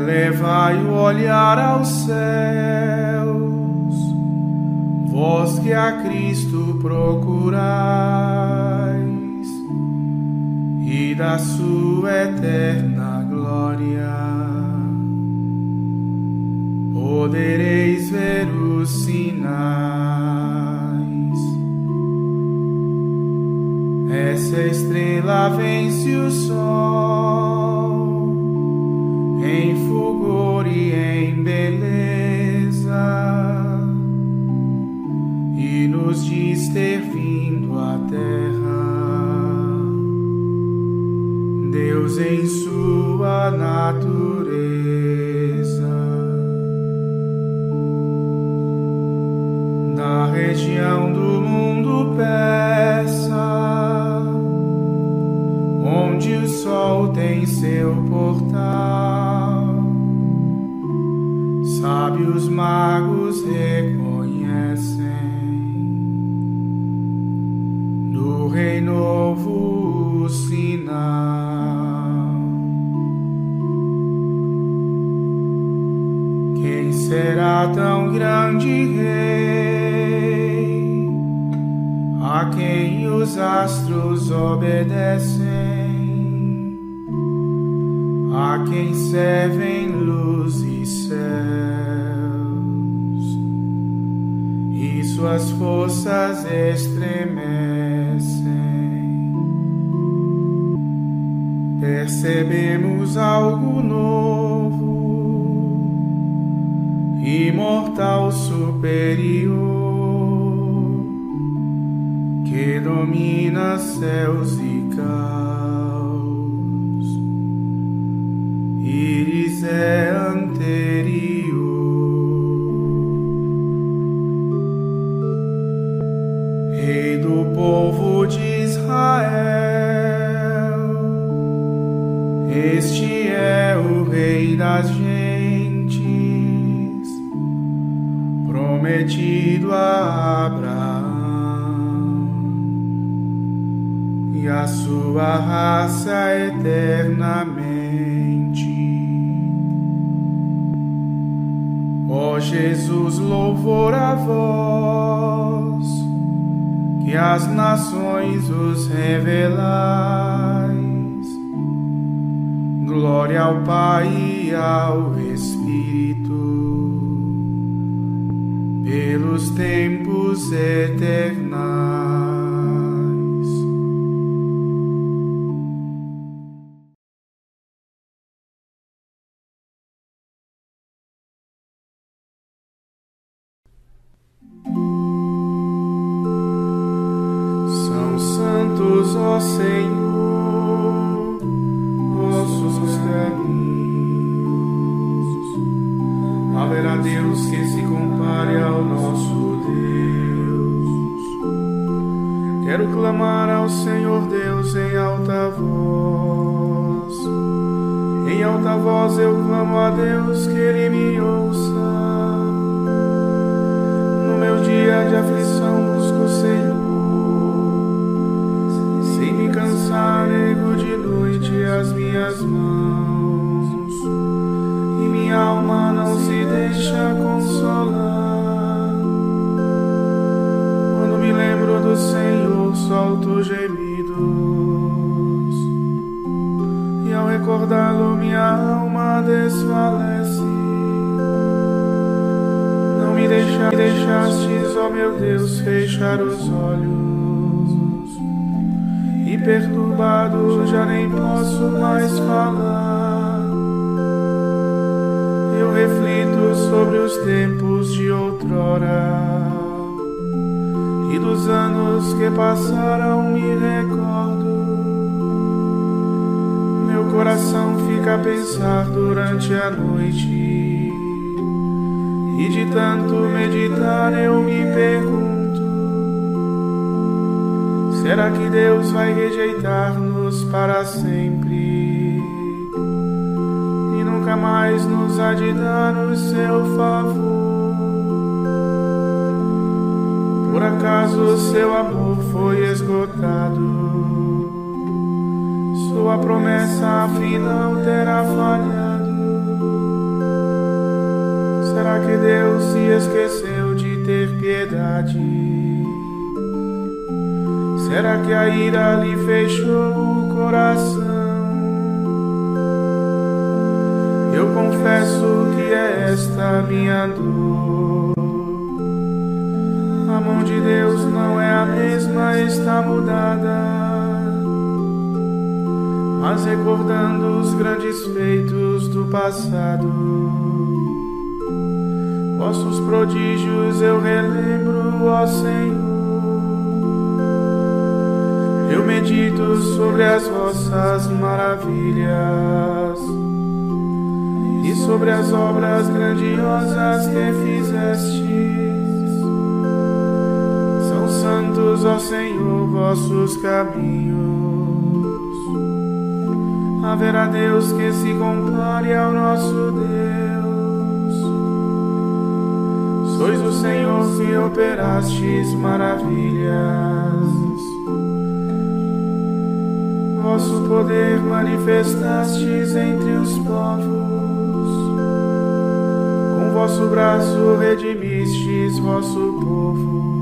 Elevai o olhar aos céus, vós que a Cristo procurais, e da sua eterna glória podereis ver os sinais. Essa estrela vence o sol em fulgor e em beleza e nos diz ter vindo à terra. Deus em sua natureza. Na região do mundo persa imortal superior, que domina céus e caos a sua raça eternamente. Ó Jesus, louvor a vós, que as nações os revelais. Glória ao Pai e ao Espírito, pelos tempos eternos. Fechar os olhos. E perturbado já nem posso mais falar. Eu reflito sobre os tempos de outrora e dos anos que passaram me recordo. Meu coração fica a pensar durante a noite e de tanto meditar eu me pergunto: será que Deus vai rejeitar-nos para sempre? E nunca mais nos há de dar o seu favor. Por acaso seu amor foi esgotado? Sua promessa afinal terá falhado? Será que Deus se esqueceu de ter piedade? Será que a ira lhe fechou o coração? Eu confesso que é esta minha dor. A mão de Deus não é a mesma, está mudada. Mas recordando os grandes feitos do passado, vossos prodígios eu relembro, ó Senhor. Eu medito sobre as vossas maravilhas e sobre as obras grandiosas que fizestes. São santos, ó Senhor, vossos caminhos. Haverá Deus que se compare ao nosso Deus. Sois o Senhor que operastes maravilhas. Vosso poder manifestastes entre os povos. Com vosso braço redimistes vosso povo.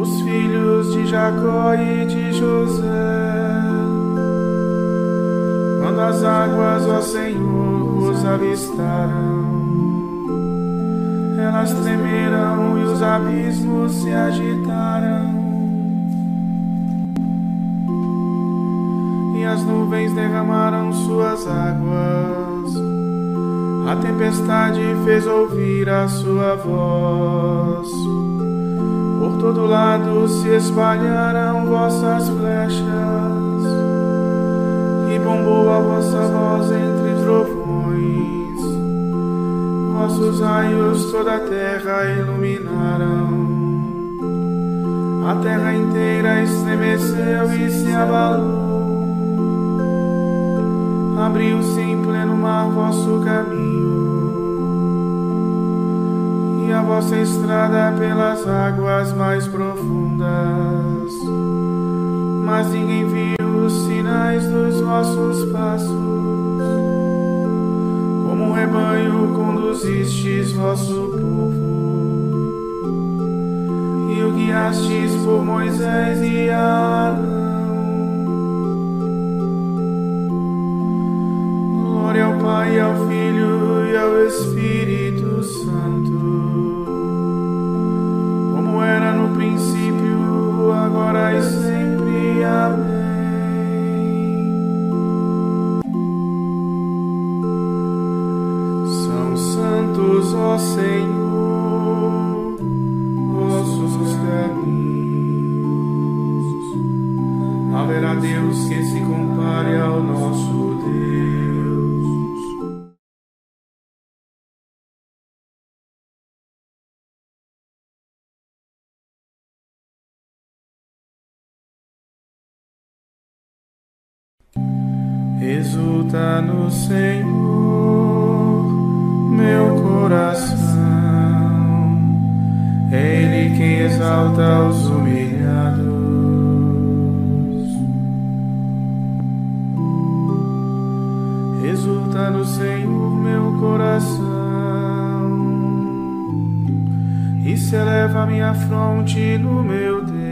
Os filhos de Jacó e de José. Quando as águas, ó Senhor, os avistaram, elas tremeram e os abismos se agitaram. As nuvens derramaram suas águas, a tempestade fez ouvir a sua voz. Por todo lado se espalharam vossas flechas, e bombou a vossa voz entre trovões. Vossos raios toda a terra iluminaram. A terra inteira estremeceu e se abalou. Abriu-se em pleno mar vosso caminho, e a vossa estrada pelas águas mais profundas. Mas ninguém viu os sinais dos vossos passos. Como um rebanho conduzistes vosso povo, e o guiastes por Moisés e Arão. Pai, ao Filho e ao Espírito Santo, como era no princípio, agora e sempre. Amém. São santos, ó Senhor, vossos caminhos. Haverá Deus que se compare ao nosso Deus. No Senhor meu coração, Ele quem exalta os humilhados. Exulta no Senhor meu coração, e se eleva minha fronte no meu Deus.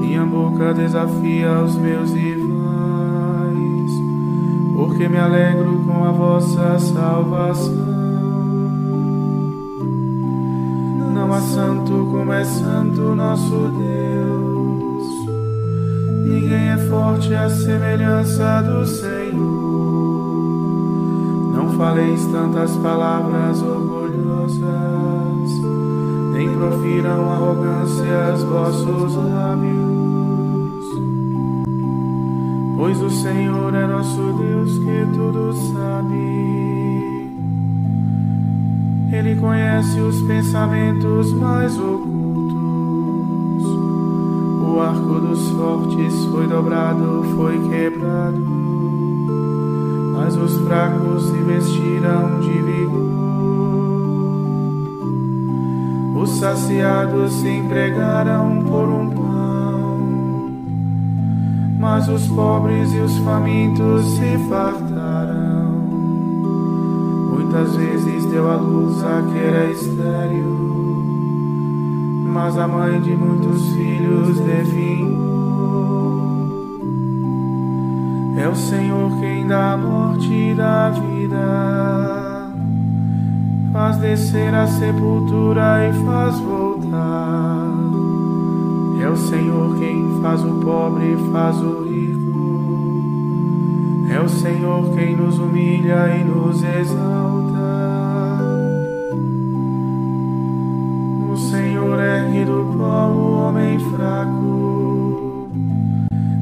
Minha boca desafia os meus rivais porque me alegro com a vossa salvação. Não há santo como é santo nosso Deus, ninguém é forte à semelhança do Senhor. faleis tantas palavras orgulhosas, nem profiram arrogâncias vossos lábios. Pois o Senhor é nosso Deus que tudo sabe. Ele conhece os pensamentos mais ocultos. O arco dos fortes foi dobrado, foi quebrado mas os fracos se vestiram de vigor. Os saciados se empregaram por um pão, mas os pobres e os famintos se fartaram. Muitas vezes deu à luz a que era estéril, mas a mãe de muitos filhos definhou. É o Senhor quem dá a morte e dá a vida, faz descer a sepultura e faz voltar. É o Senhor quem faz o pobre e faz o rico. É o Senhor quem nos humilha e nos exalta. O Senhor ergue do pó o homem fraco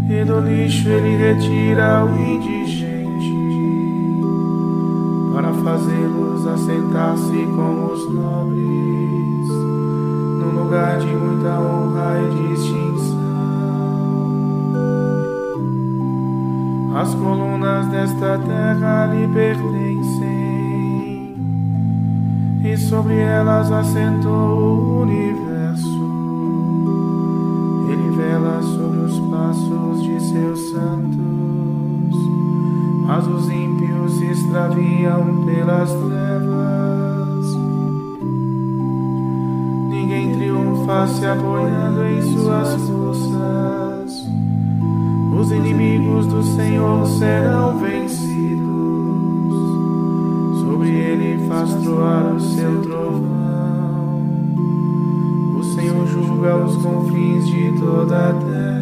e do lixo ele retira o indigente, para fazê-los assentar-se com os nobres, lugar de muita honra e distinção. As colunas desta terra lhe pertencem, e sobre elas assentou o universo. Ele vela sobre os passos de seus santos, mas os ímpios se extraviam pelas trevas. Se apoiando em suas forças. Os inimigos do Senhor serão vencidos. Sobre ele faz troar o seu trovão. O Senhor julga os confins de toda a terra.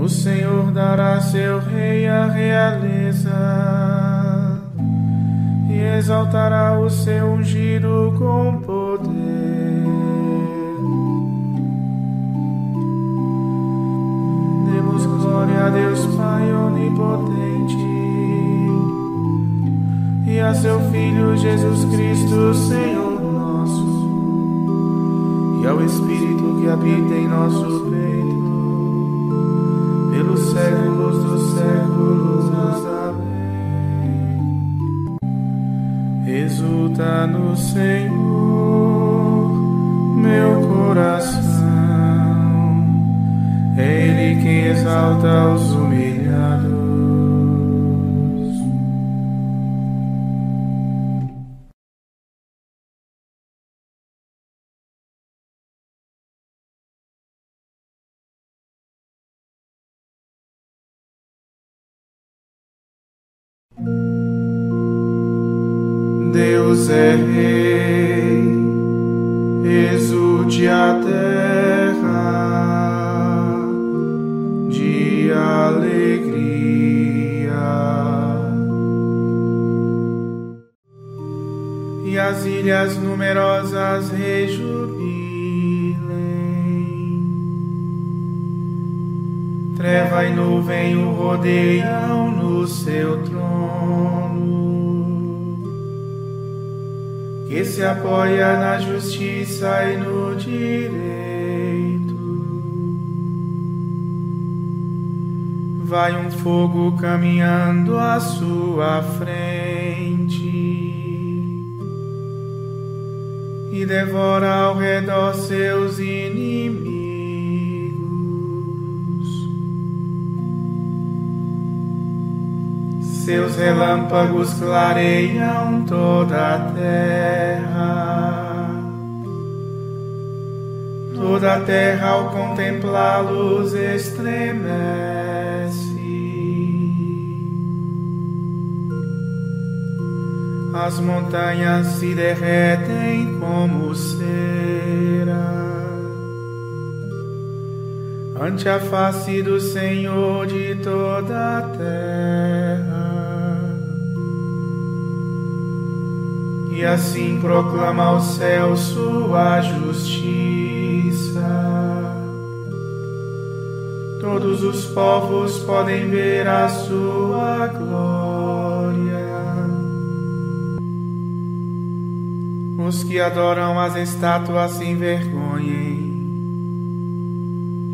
O Senhor dará seu rei a realeza e exaltará o seu ungido com poder. Demos glória a Deus Pai onipotente e a seu Filho Jesus Cristo, Senhor nosso, e ao Espírito que habita em nosso peito, pelos séculos dos séculos. Exulta no Senhor meu coração, Ele quem exalta os Deus é Rei, exulte a terra de alegria, e as ilhas numerosas rejubilem. Treva e nuvem o rodeiam no seu trono que se apoia na justiça e no direito. Vai um fogo caminhando à sua frente e devora ao redor seus inimigos. Seus relâmpagos clareiam toda a terra. Toda a terra ao contemplá-los estremece. As montanhas se derretem como cera. ante a face do Senhor de toda a terra. E assim proclama ao céu sua justiça. Todos os povos podem ver a sua glória. Os que adoram as estátuas se envergonhem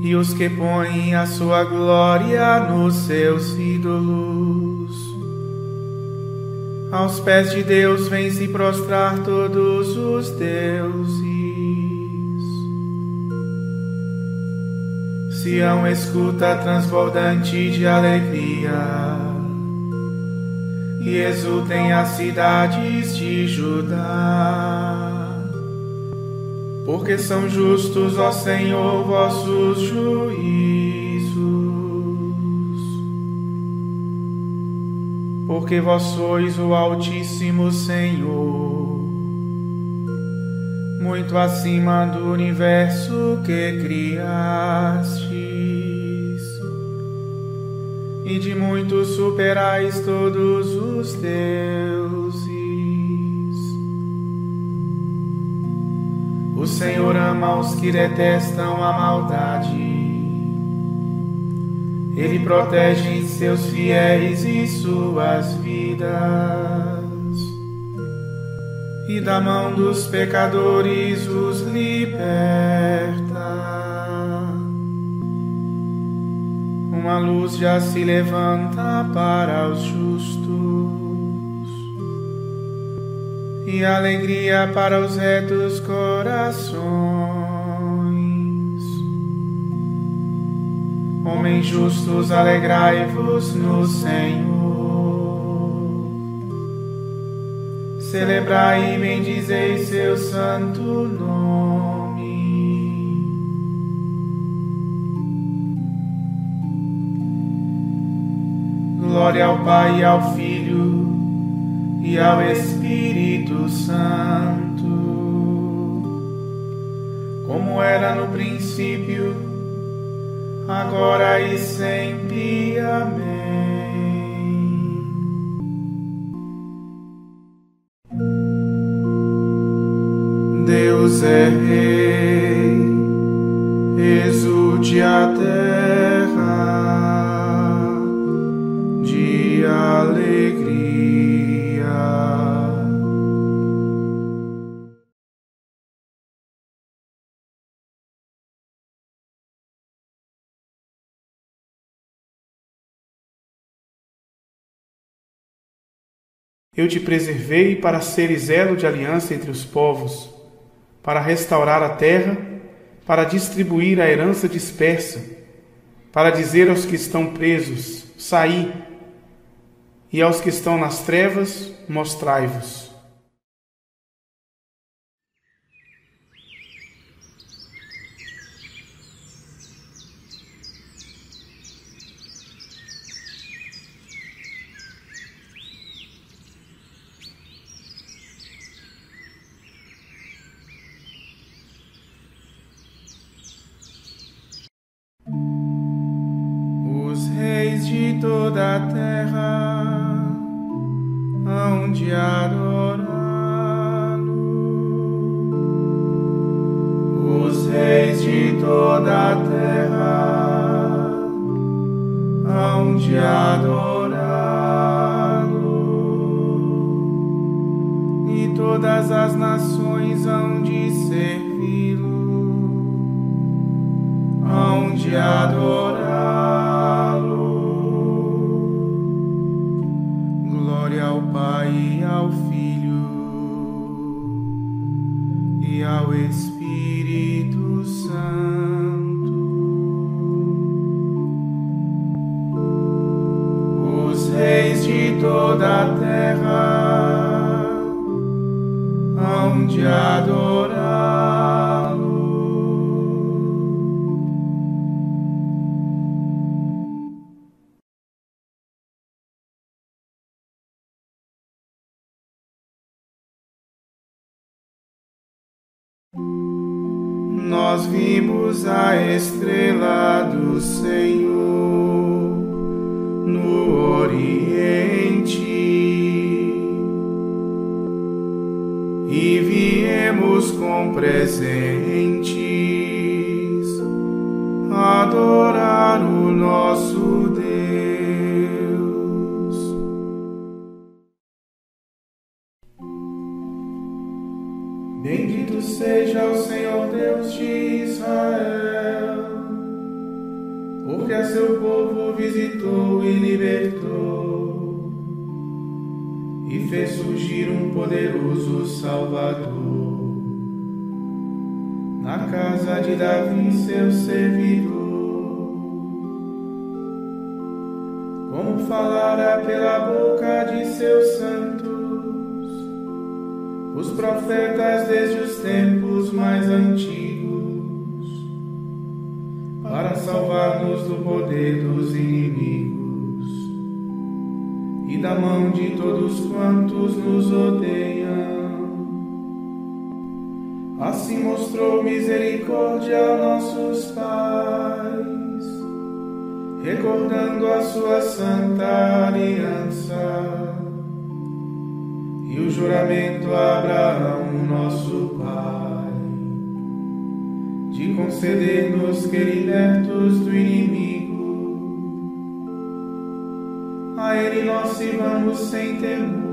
e os que põem a sua glória nos seus ídolos. Aos pés de Deus vêm se prostrar todos os deuses. Sião escuta transbordante de alegria e exultem as cidades de Judá porque são justos, ó Senhor, vossos juízos. Porque vós sois o Altíssimo Senhor, muito acima do universo que criastes, e de muito superais todos os deuses. O Senhor ama os que detestam a maldade. Ele protege seus fiéis e suas vidas. E da mão dos pecadores os liberta. Uma luz já se levanta para os justos e alegria para os retos corações. Homens justos, alegrai-vos no Senhor. Celebrai e bendizei seu santo nome. Glória ao Pai ao Filho e ao Espírito Santo, como era no princípio, agora e sempre. Amém. Deus é Rei, Eu te preservei para seres elo de aliança entre os povos, para restaurar a terra, para distribuir a herança dispersa, para dizer aos que estão presos: saí, e aos que estão nas trevas, mostrai-vos. Toda a terra hão de adorá-lo. Os reis de toda a terra hão de adorá-lo. E todas as nações hão de servi-lo, hão de adorá-lo. Nós vimos a estrela do Senhor no Oriente com presentes. Adorar o nosso Bendito seja o Senhor Deus de Israel, porque a seu povo visitou e libertou, e fez surgir um poderoso Salvador na casa de Davi, seu servidor. Como falara pela boca de seus santos os profetas desde os tempos mais antigos, para salvar-nos do poder dos inimigos e da mão de todos quantos nos odeiam. Assim mostrou misericórdia a nossos pais, recordando a sua santa aliança. E o juramento a Abraão, nosso pai, de conceder-nos que libertos do inimigo, a Ele nós sirvamos sem temor,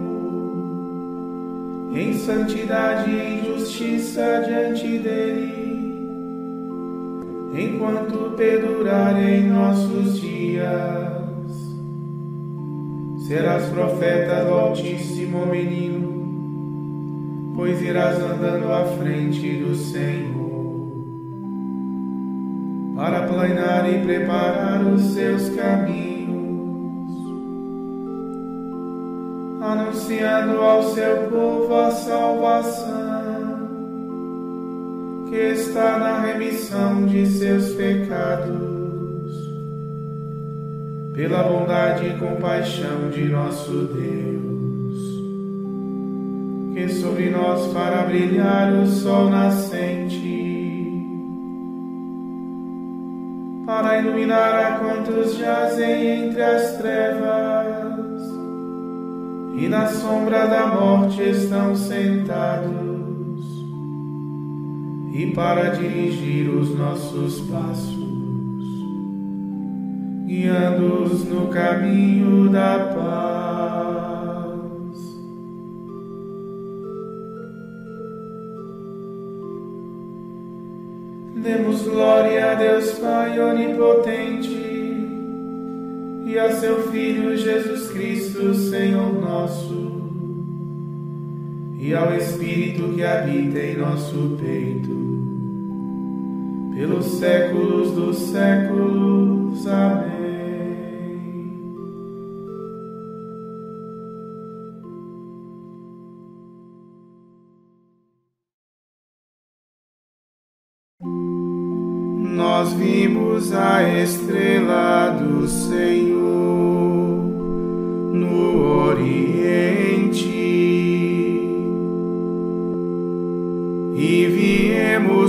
em santidade e em justiça diante dEle, enquanto perdurarem nossos dias serás profeta do Altíssimo menino, pois irás andando à frente do Senhor, para planear e preparar os seus caminhos, anunciando ao seu povo a salvação que está na remissão de seus pecados. Pela bondade e compaixão de nosso Deus, que sobre nós fará brilhar o sol nascente, para iluminar a quantos jazem entre as trevas e na sombra da morte estão sentados, e para dirigir os nossos passos guiando-os no caminho da paz. Demos glória a Deus Pai onipotente e a seu Filho Jesus Cristo, Senhor nosso, e ao Espírito que habita em nosso peito pelos séculos dos séculos. Amém. nós vimos a estrela do Senhor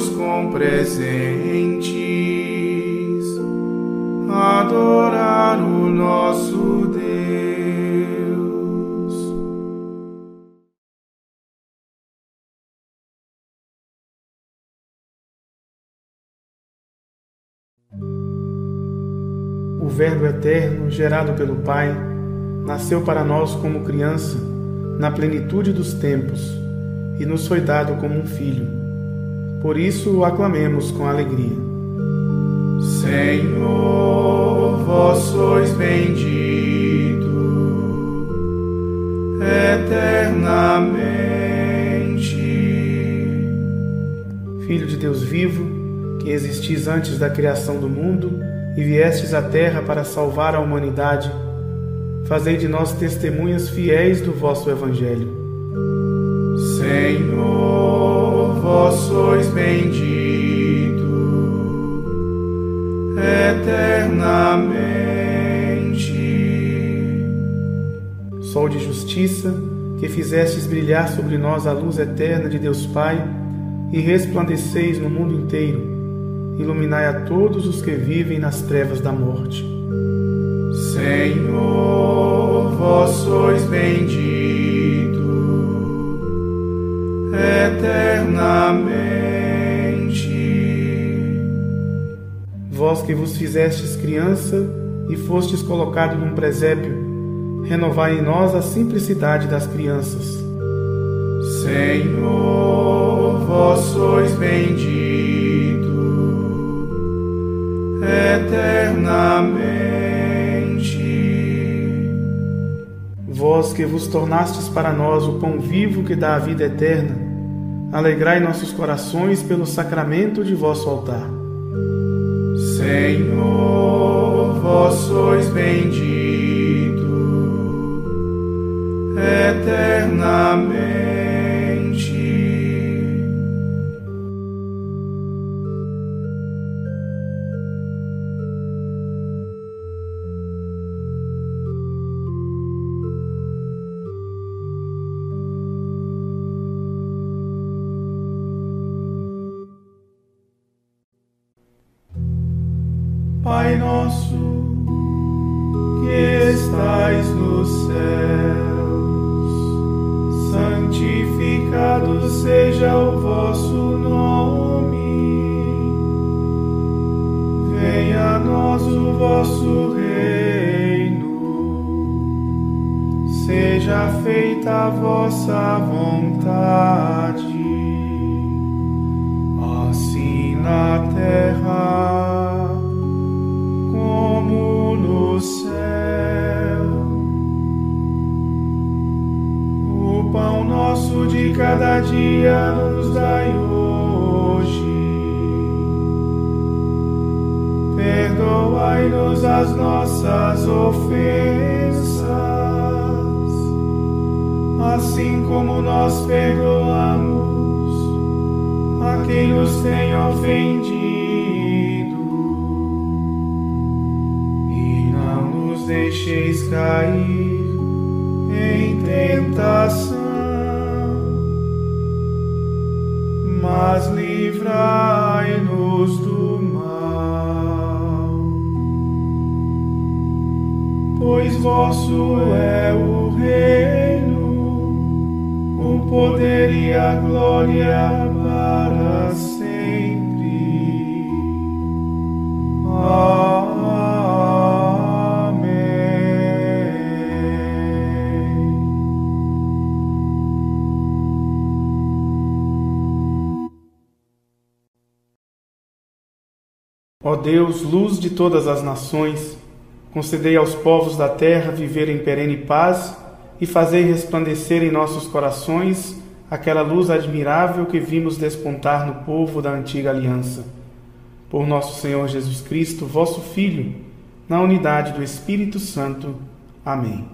com presentes adorar o nosso o Verbo eterno, gerado pelo Pai, nasceu para nós como criança, na plenitude dos tempos, e nos foi dado como um filho. Por isso o aclamemos com alegria. Senhor, vós sois bendito eternamente. Filho de Deus vivo, que existis antes da criação do mundo, e viestes à terra para salvar a humanidade, fazei de nós testemunhas fiéis do vosso Evangelho. Senhor, vós sois bendito eternamente. Sol de justiça, que fizestes brilhar sobre nós a luz eterna de Deus Pai, e resplandeceis no mundo inteiro. Iluminai a todos os que vivem nas trevas da morte. Senhor, vós sois bendito que vos fizestes criança e fostes colocado num presépio, renovai em nós a simplicidade das crianças. Senhor, vós sois bendito eternamente. Vós que vos tornastes para nós o pão vivo que dá a vida eterna, alegrai nossos corações pelo sacramento de vosso altar. Senhor, vós sois bendito eternamente. Pai nosso, que estais nos céus, santificado seja o vosso nome. Venha a nós o vosso reino. Seja feita a vossa vontade, de cada dia nos dai hoje. Perdoai-nos as nossas ofensas, assim como nós perdoamos a quem nos tem ofendido. E não nos deixeis cair em tentação mas livrai-nos do mal. Pois vosso é o reino, o poder e a glória para sempre. Amém. Ó Deus, luz de todas as nações, concedei aos povos da terra viver em perene paz e fazei resplandecer em nossos corações aquela luz admirável que vimos despontar no povo da antiga aliança. Por nosso Senhor Jesus Cristo, vosso Filho, na unidade do Espírito Santo. Amém.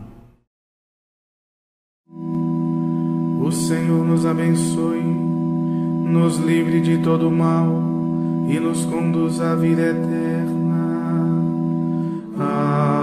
O Senhor nos abençoe, nos livre de todo mal e nos conduz à vida eterna. Amém.